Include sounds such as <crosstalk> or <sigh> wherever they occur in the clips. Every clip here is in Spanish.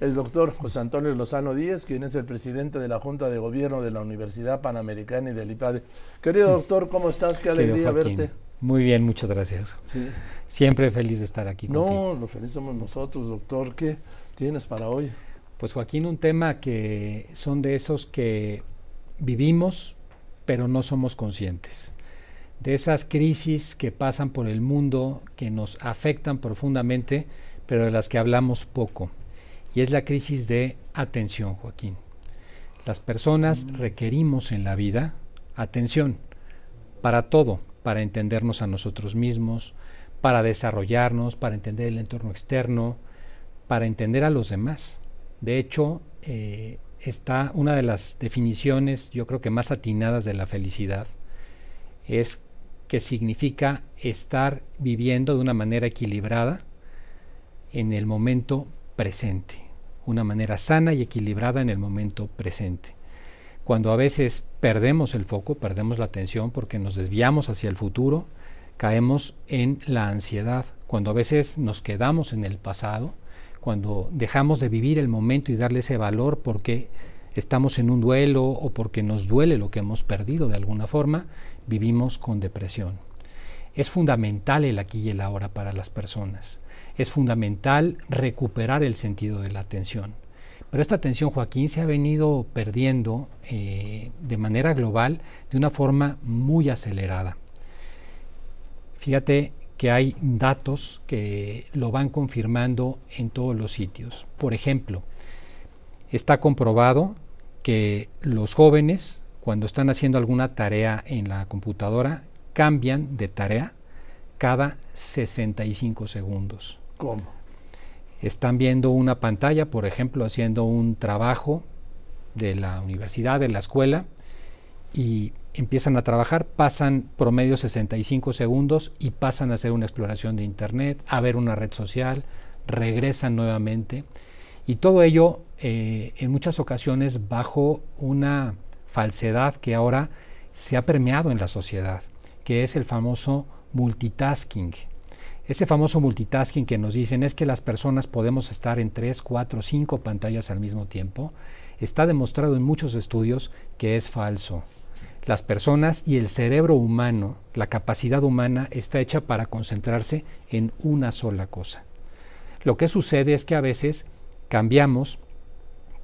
el doctor José Antonio Lozano Díez, quien es el presidente de la Junta de Gobierno de la Universidad Panamericana y del IPADE. Querido doctor, ¿cómo estás? Qué alegría verte. Muy bien, muchas gracias. Siempre feliz de estar aquí. No, lo feliz somos nosotros, doctor. ¿Qué tienes para hoy? Pues Joaquín, un tema que son de esos que vivimos, pero no somos conscientes. De esas crisis que pasan por el mundo, que nos afectan profundamente, pero de las que hablamos poco y es la crisis de atención, Joaquín. Las personas mm. requerimos en la vida atención para todo, para entendernos a nosotros mismos, para desarrollarnos, para entender el entorno externo, para entender a los demás. De hecho, eh, está una de las definiciones, yo creo que más atinadas de la felicidad, es que significa estar viviendo de una manera equilibrada en el momento presente una manera sana y equilibrada en el momento presente. Cuando a veces perdemos el foco, perdemos la atención porque nos desviamos hacia el futuro, caemos en la ansiedad. Cuando a veces nos quedamos en el pasado, cuando dejamos de vivir el momento y darle ese valor porque estamos en un duelo o porque nos duele lo que hemos perdido de alguna forma, vivimos con depresión. Es fundamental el aquí y el ahora para las personas es fundamental recuperar el sentido de la atención. Pero esta atención, Joaquín, se ha venido perdiendo eh, de manera global de una forma muy acelerada. Fíjate que hay datos que lo van confirmando en todos los sitios. Por ejemplo, está comprobado que los jóvenes, cuando están haciendo alguna tarea en la computadora, cambian de tarea cada 65 segundos. ¿Cómo? Están viendo una pantalla, por ejemplo, haciendo un trabajo de la universidad, de la escuela, y empiezan a trabajar, pasan promedio 65 segundos y pasan a hacer una exploración de Internet, a ver una red social, regresan nuevamente. Y todo ello eh, en muchas ocasiones bajo una falsedad que ahora se ha permeado en la sociedad, que es el famoso multitasking. Ese famoso multitasking que nos dicen es que las personas podemos estar en tres, cuatro, cinco pantallas al mismo tiempo, está demostrado en muchos estudios que es falso. Las personas y el cerebro humano, la capacidad humana está hecha para concentrarse en una sola cosa. Lo que sucede es que a veces cambiamos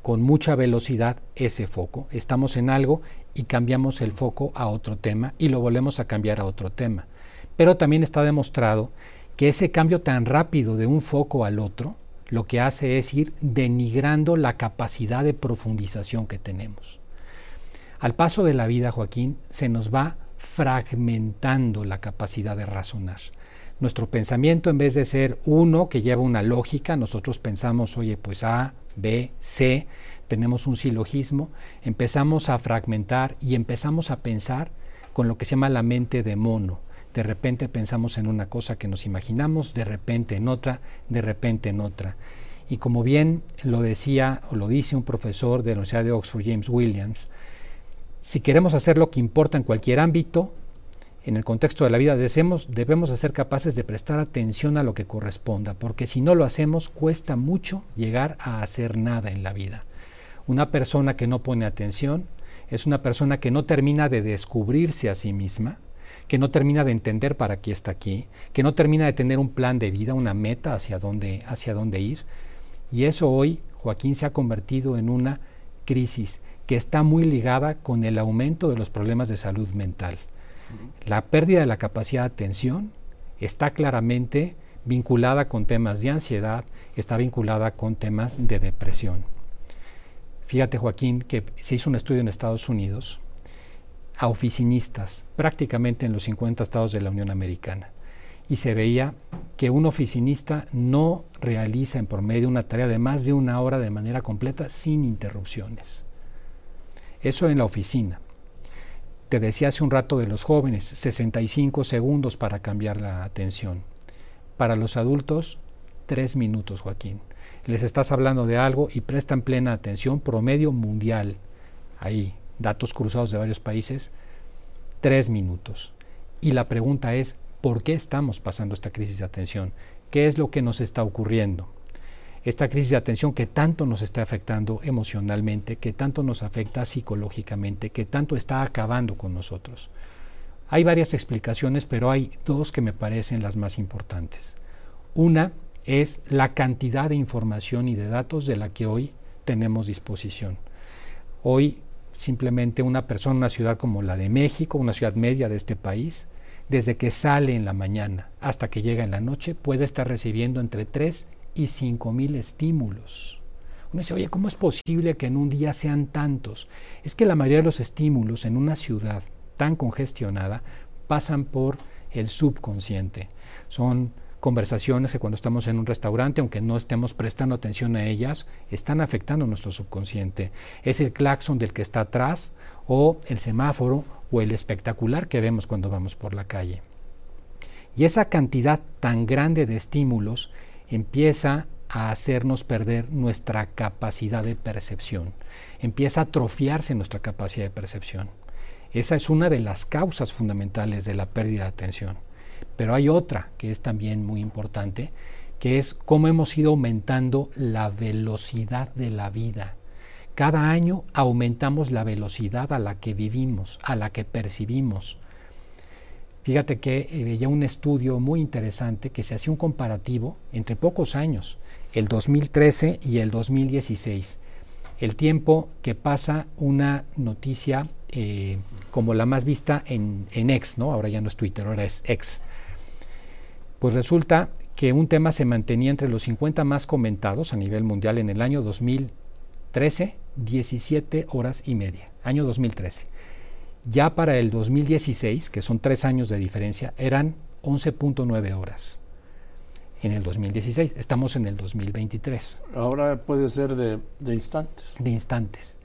con mucha velocidad ese foco. Estamos en algo y cambiamos el foco a otro tema y lo volvemos a cambiar a otro tema. Pero también está demostrado que ese cambio tan rápido de un foco al otro lo que hace es ir denigrando la capacidad de profundización que tenemos. Al paso de la vida, Joaquín, se nos va fragmentando la capacidad de razonar. Nuestro pensamiento, en vez de ser uno que lleva una lógica, nosotros pensamos, oye, pues A, B, C, tenemos un silogismo, empezamos a fragmentar y empezamos a pensar con lo que se llama la mente de mono de repente pensamos en una cosa que nos imaginamos, de repente en otra, de repente en otra. Y como bien lo decía o lo dice un profesor de la Universidad de Oxford, James Williams, si queremos hacer lo que importa en cualquier ámbito, en el contexto de la vida, debemos, debemos ser capaces de prestar atención a lo que corresponda, porque si no lo hacemos, cuesta mucho llegar a hacer nada en la vida. Una persona que no pone atención es una persona que no termina de descubrirse a sí misma, que no termina de entender para qué está aquí, que no termina de tener un plan de vida, una meta hacia dónde, hacia dónde ir. Y eso hoy, Joaquín, se ha convertido en una crisis que está muy ligada con el aumento de los problemas de salud mental. La pérdida de la capacidad de atención está claramente vinculada con temas de ansiedad, está vinculada con temas de depresión. Fíjate, Joaquín, que se hizo un estudio en Estados Unidos a oficinistas, prácticamente en los 50 estados de la Unión Americana. Y se veía que un oficinista no realiza en promedio una tarea de más de una hora de manera completa sin interrupciones. Eso en la oficina. Te decía hace un rato de los jóvenes, 65 segundos para cambiar la atención. Para los adultos, 3 minutos, Joaquín. Les estás hablando de algo y prestan plena atención, promedio mundial, ahí, datos cruzados de varios países, tres minutos. Y la pregunta es, ¿por qué estamos pasando esta crisis de atención? ¿Qué es lo que nos está ocurriendo? esta crisis de atención que tanto nos está afectando emocionalmente, que tanto nos afecta psicológicamente, que tanto está acabando con nosotros. Hay varias explicaciones, pero hay dos que me parecen las más importantes. Una es la cantidad de información y de datos de la que hoy tenemos disposición. Hoy simplemente una persona, una ciudad como la de México, una ciudad media de este país, desde que sale en la mañana hasta que llega en la noche, puede estar recibiendo entre 3 y 5 mil estímulos. Uno dice, oye, ¿cómo es posible que en un día sean tantos? Es que la mayoría de los estímulos en una ciudad tan congestionada pasan por el subconsciente. Son conversaciones que cuando estamos en un restaurante, aunque no estemos prestando atención a ellas, están afectando nuestro subconsciente. Es el claxon del que está atrás o el semáforo o el espectacular que vemos cuando vamos por la calle. Y esa cantidad tan grande de estímulos empieza a hacernos perder nuestra capacidad de percepción, empieza a atrofiarse nuestra capacidad de percepción. Esa es una de las causas fundamentales de la pérdida de atención. Pero hay otra que es también muy importante, que es cómo hemos ido aumentando la velocidad de la vida. Cada año aumentamos la velocidad a la que vivimos, a la que percibimos. Fíjate que eh, veía un estudio muy interesante que se hacía un comparativo entre pocos años, el 2013 y el 2016. El tiempo que pasa una noticia eh, como la más vista en, en X, ¿no? Ahora ya no es Twitter, ahora es X. Pues resulta que un tema se mantenía entre los 50 más comentados a nivel mundial en el año 2013, 17 horas y media, año 2013. Ya para el 2016, que son tres años de diferencia, eran 11.9 horas. En el 2016, estamos en el 2023. Ahora puede ser de, de instantes. De instantes.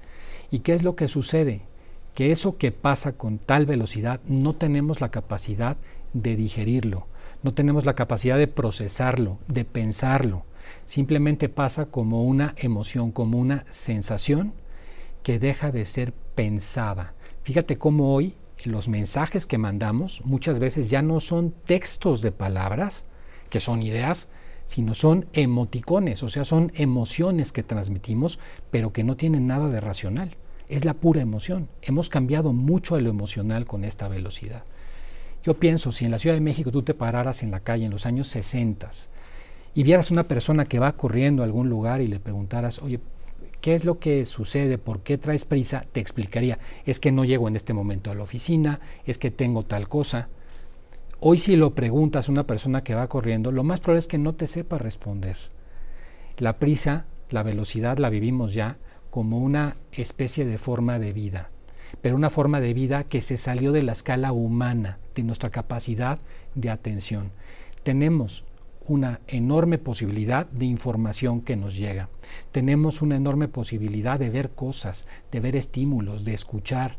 ¿Y qué es lo que sucede? Que eso que pasa con tal velocidad no tenemos la capacidad de digerirlo no tenemos la capacidad de procesarlo, de pensarlo. Simplemente pasa como una emoción, como una sensación que deja de ser pensada. Fíjate cómo hoy los mensajes que mandamos muchas veces ya no son textos de palabras, que son ideas, sino son emoticones, o sea, son emociones que transmitimos, pero que no tienen nada de racional. Es la pura emoción. Hemos cambiado mucho a lo emocional con esta velocidad. Yo pienso, si en la Ciudad de México tú te pararas en la calle en los años 60 y vieras una persona que va corriendo a algún lugar y le preguntaras, oye, ¿qué es lo que sucede? ¿Por qué traes prisa? Te explicaría, es que no llego en este momento a la oficina, es que tengo tal cosa. Hoy si lo preguntas a una persona que va corriendo, lo más probable es que no te sepa responder. La prisa, la velocidad la vivimos ya como una especie de forma de vida pero una forma de vida que se salió de la escala humana, de nuestra capacidad de atención. Tenemos una enorme posibilidad de información que nos llega. Tenemos una enorme posibilidad de ver cosas, de ver estímulos, de escuchar,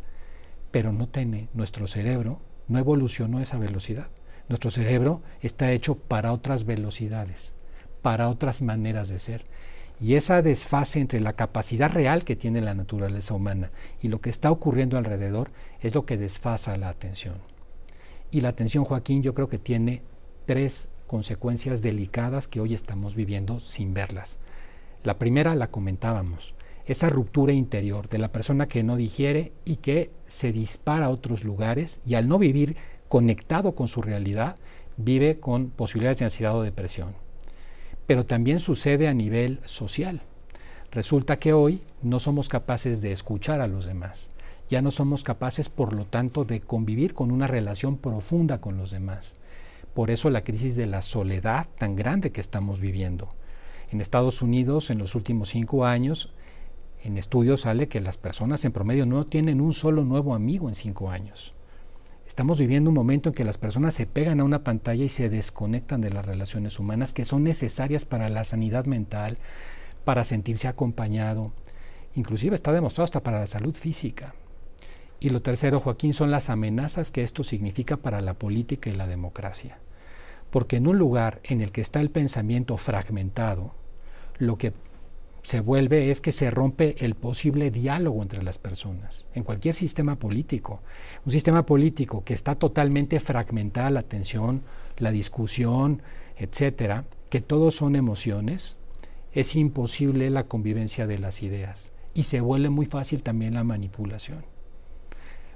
pero no tiene nuestro cerebro, no evolucionó esa velocidad. Nuestro cerebro está hecho para otras velocidades, para otras maneras de ser. Y esa desfase entre la capacidad real que tiene la naturaleza humana y lo que está ocurriendo alrededor es lo que desfasa la atención. Y la atención, Joaquín, yo creo que tiene tres consecuencias delicadas que hoy estamos viviendo sin verlas. La primera la comentábamos, esa ruptura interior de la persona que no digiere y que se dispara a otros lugares y al no vivir conectado con su realidad, vive con posibilidades de ansiedad o depresión pero también sucede a nivel social. Resulta que hoy no somos capaces de escuchar a los demás, ya no somos capaces, por lo tanto, de convivir con una relación profunda con los demás. Por eso la crisis de la soledad tan grande que estamos viviendo. En Estados Unidos, en los últimos cinco años, en estudios sale que las personas en promedio no tienen un solo nuevo amigo en cinco años. Estamos viviendo un momento en que las personas se pegan a una pantalla y se desconectan de las relaciones humanas que son necesarias para la sanidad mental, para sentirse acompañado. Inclusive está demostrado hasta para la salud física. Y lo tercero, Joaquín, son las amenazas que esto significa para la política y la democracia. Porque en un lugar en el que está el pensamiento fragmentado, lo que se vuelve es que se rompe el posible diálogo entre las personas, en cualquier sistema político. Un sistema político que está totalmente fragmentada la atención, la discusión, etcétera, que todos son emociones, es imposible la convivencia de las ideas y se vuelve muy fácil también la manipulación.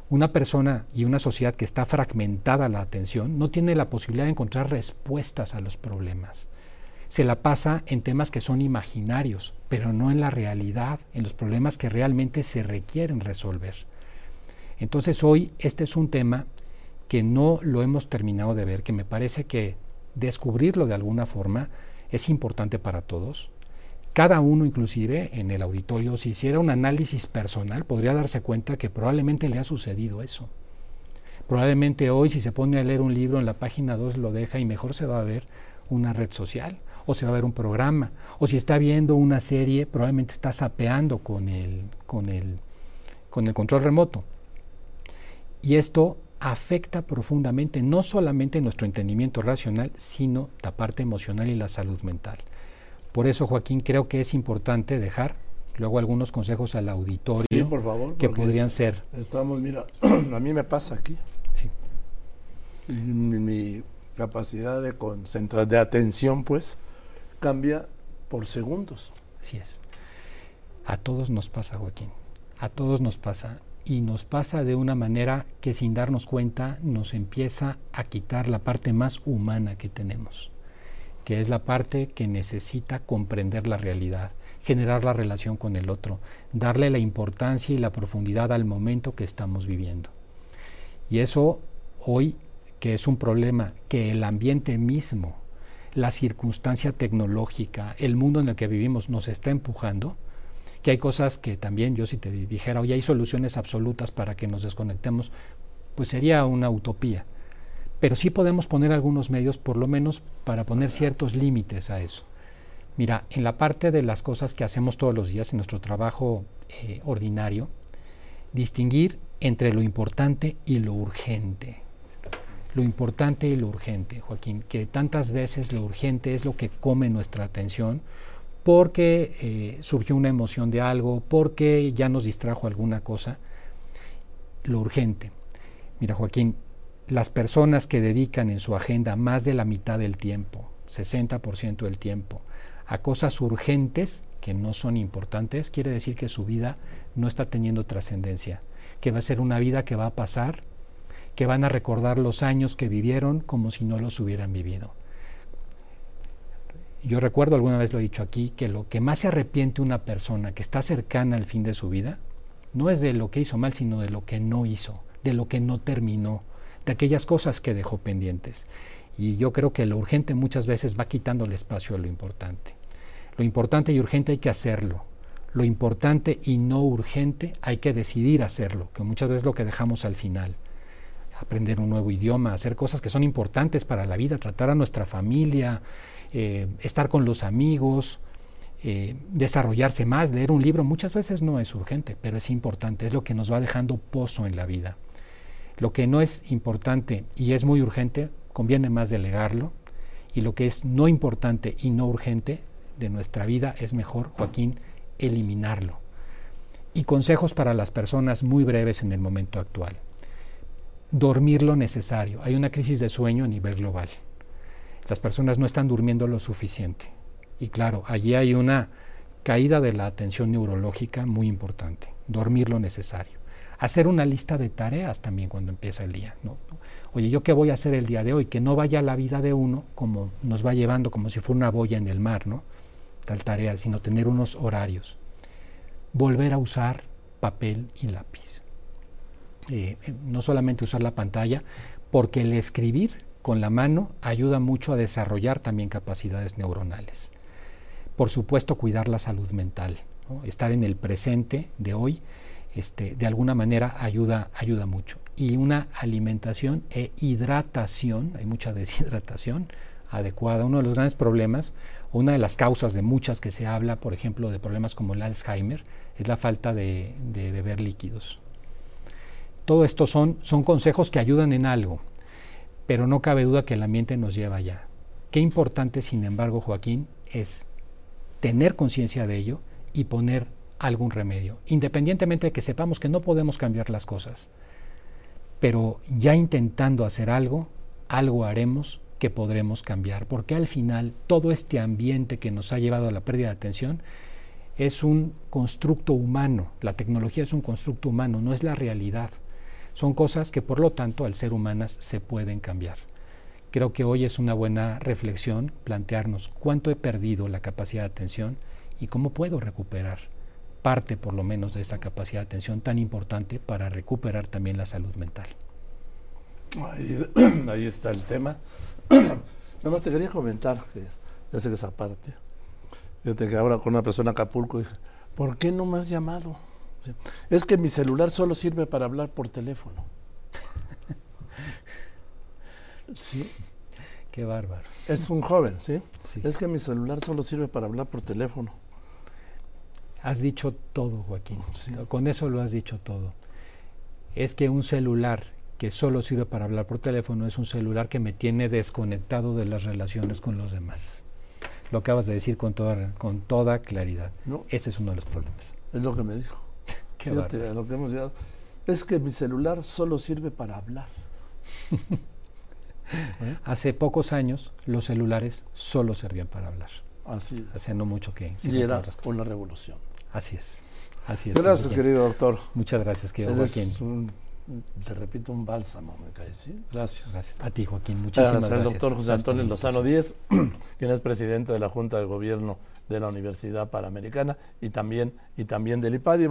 Una persona y una sociedad que está fragmentada la atención no tiene la posibilidad de encontrar respuestas a los problemas. Se la pasa en temas que son imaginarios, pero no en la realidad, en los problemas que realmente se requieren resolver. Entonces hoy este es un tema que no lo hemos terminado de ver, que me parece que descubrirlo de alguna forma es importante para todos. Cada uno inclusive en el auditorio, si hiciera un análisis personal, podría darse cuenta que probablemente le ha sucedido eso. Probablemente hoy si se pone a leer un libro en la página 2 lo deja y mejor se va a ver una red social o se va a ver un programa o si está viendo una serie probablemente está sapeando con el, con el, con el control remoto. Y esto afecta profundamente no solamente nuestro entendimiento racional, sino la parte emocional y la salud mental. Por eso, Joaquín, creo que es importante dejar luego algunos consejos al auditorio por favor, que podrían ser. Estamos, mira, <clears throat> a mí me pasa aquí. Sí. Mi, mi, capacidad de concentrar, de atención, pues, cambia por segundos. Así es. A todos nos pasa, Joaquín. A todos nos pasa y nos pasa de una manera que sin darnos cuenta nos empieza a quitar la parte más humana que tenemos, que es la parte que necesita comprender la realidad, generar la relación con el otro, darle la importancia y la profundidad al momento que estamos viviendo. Y eso hoy, que es un problema que el ambiente mismo, la circunstancia tecnológica, el mundo en el que vivimos nos está empujando, que hay cosas que también yo si te dijera, oye, hay soluciones absolutas para que nos desconectemos, pues sería una utopía. Pero sí podemos poner algunos medios, por lo menos, para poner ciertos límites a eso. Mira, en la parte de las cosas que hacemos todos los días en nuestro trabajo eh, ordinario, distinguir entre lo importante y lo urgente. Lo importante y lo urgente, Joaquín, que tantas veces lo urgente es lo que come nuestra atención, porque eh, surgió una emoción de algo, porque ya nos distrajo alguna cosa. Lo urgente. Mira, Joaquín, las personas que dedican en su agenda más de la mitad del tiempo, 60% del tiempo, a cosas urgentes que no son importantes, quiere decir que su vida no está teniendo trascendencia, que va a ser una vida que va a pasar, que van a recordar los años que vivieron como si no los hubieran vivido. Yo recuerdo, alguna vez lo he dicho aquí, que lo que más se arrepiente una persona que está cercana al fin de su vida, no es de lo que hizo mal, sino de lo que no hizo, de lo que no terminó, de aquellas cosas que dejó pendientes. Y yo creo que lo urgente muchas veces va quitando el espacio a lo importante. Lo importante y urgente hay que hacerlo. Lo importante y no urgente hay que decidir hacerlo, que muchas veces es lo que dejamos al final. Aprender un nuevo idioma, hacer cosas que son importantes para la vida, tratar a nuestra familia, eh, estar con los amigos, eh, desarrollarse más, leer un libro, muchas veces no es urgente, pero es importante, es lo que nos va dejando pozo en la vida. Lo que no es importante y es muy urgente, conviene más delegarlo, y lo que es no importante y no urgente de nuestra vida es mejor, Joaquín, eliminarlo. Y consejos para las personas muy breves en el momento actual. Dormir lo necesario. Hay una crisis de sueño a nivel global las personas no están durmiendo lo suficiente. Y claro, allí hay una caída de la atención neurológica muy importante, dormir lo necesario. Hacer una lista de tareas también cuando empieza el día. Oye, ¿yo qué voy a hacer el día de hoy? Que no vaya la vida de uno como nos va llevando, como si fuera una boya en el mar, ¿no? Tal tarea, sino tener unos horarios. Volver a usar papel y lápiz. Eh, no solamente usar la pantalla, porque el escribir con la mano ayuda mucho a desarrollar también capacidades neuronales. Por supuesto, cuidar la salud mental, estar en el presente de hoy, este, de alguna manera ayuda, ayuda mucho. Y una alimentación e hidratación, hay mucha <laughs> deshidratación adecuada. Uno de los grandes problemas, una de las causas de muchas que se habla, por ejemplo, de problemas como el Alzheimer, es la falta de, beber líquidos. Todo esto son, son consejos que ayudan en algo, pero no cabe duda que el ambiente nos lleva allá. Qué importante, sin embargo, Joaquín, es tener conciencia de ello y poner algún remedio, independientemente de que sepamos que no podemos cambiar las cosas. Pero ya intentando hacer algo, algo haremos que podremos cambiar, porque al final todo este ambiente que nos ha llevado a la pérdida de atención es un constructo humano, la tecnología es un constructo humano, no es la realidad. Son cosas que por lo tanto al ser humanas se pueden cambiar. Creo que hoy es una buena reflexión plantearnos cuánto he perdido la capacidad de atención y cómo puedo recuperar parte por lo menos de esa capacidad de atención tan importante para recuperar también la salud mental. Ahí, <clears throat> está el tema. <clears throat> Nada más te quería comentar, ya esa parte. Fíjate que ahora con una persona en Acapulco dije, ¿por qué no me has llamado? Es que mi celular solo sirve para hablar por teléfono. <laughs> sí. Qué bárbaro. Es un joven, ¿sí? ¿sí? Es que mi celular solo sirve para hablar por teléfono. Has dicho todo, Joaquín. Con eso lo has dicho todo. Es que un celular que solo sirve para hablar por teléfono es un celular que me tiene desconectado de las relaciones con los demás. Lo acabas de decir con toda, con toda claridad. Ese es uno de los problemas. Es lo que me dijo. Fíjate, lo que hemos llegado. Es que mi celular solo sirve para hablar. <laughs> Hace pocos años los celulares solo servían para hablar. Así Hace no mucho que... Y era una revolución. Así es. Así es. Gracias, querido doctor. Muchas gracias, querido Joaquín te repito, un bálsamo, me cae, ¿sí? Gracias. Gracias. A ti, Joaquín. Muchísimas gracias. Al doctor José Antonio Lozano Díez, <clears throat> quien es presidente de la Junta de Gobierno de la Universidad Panamericana y también, y también del IPADI.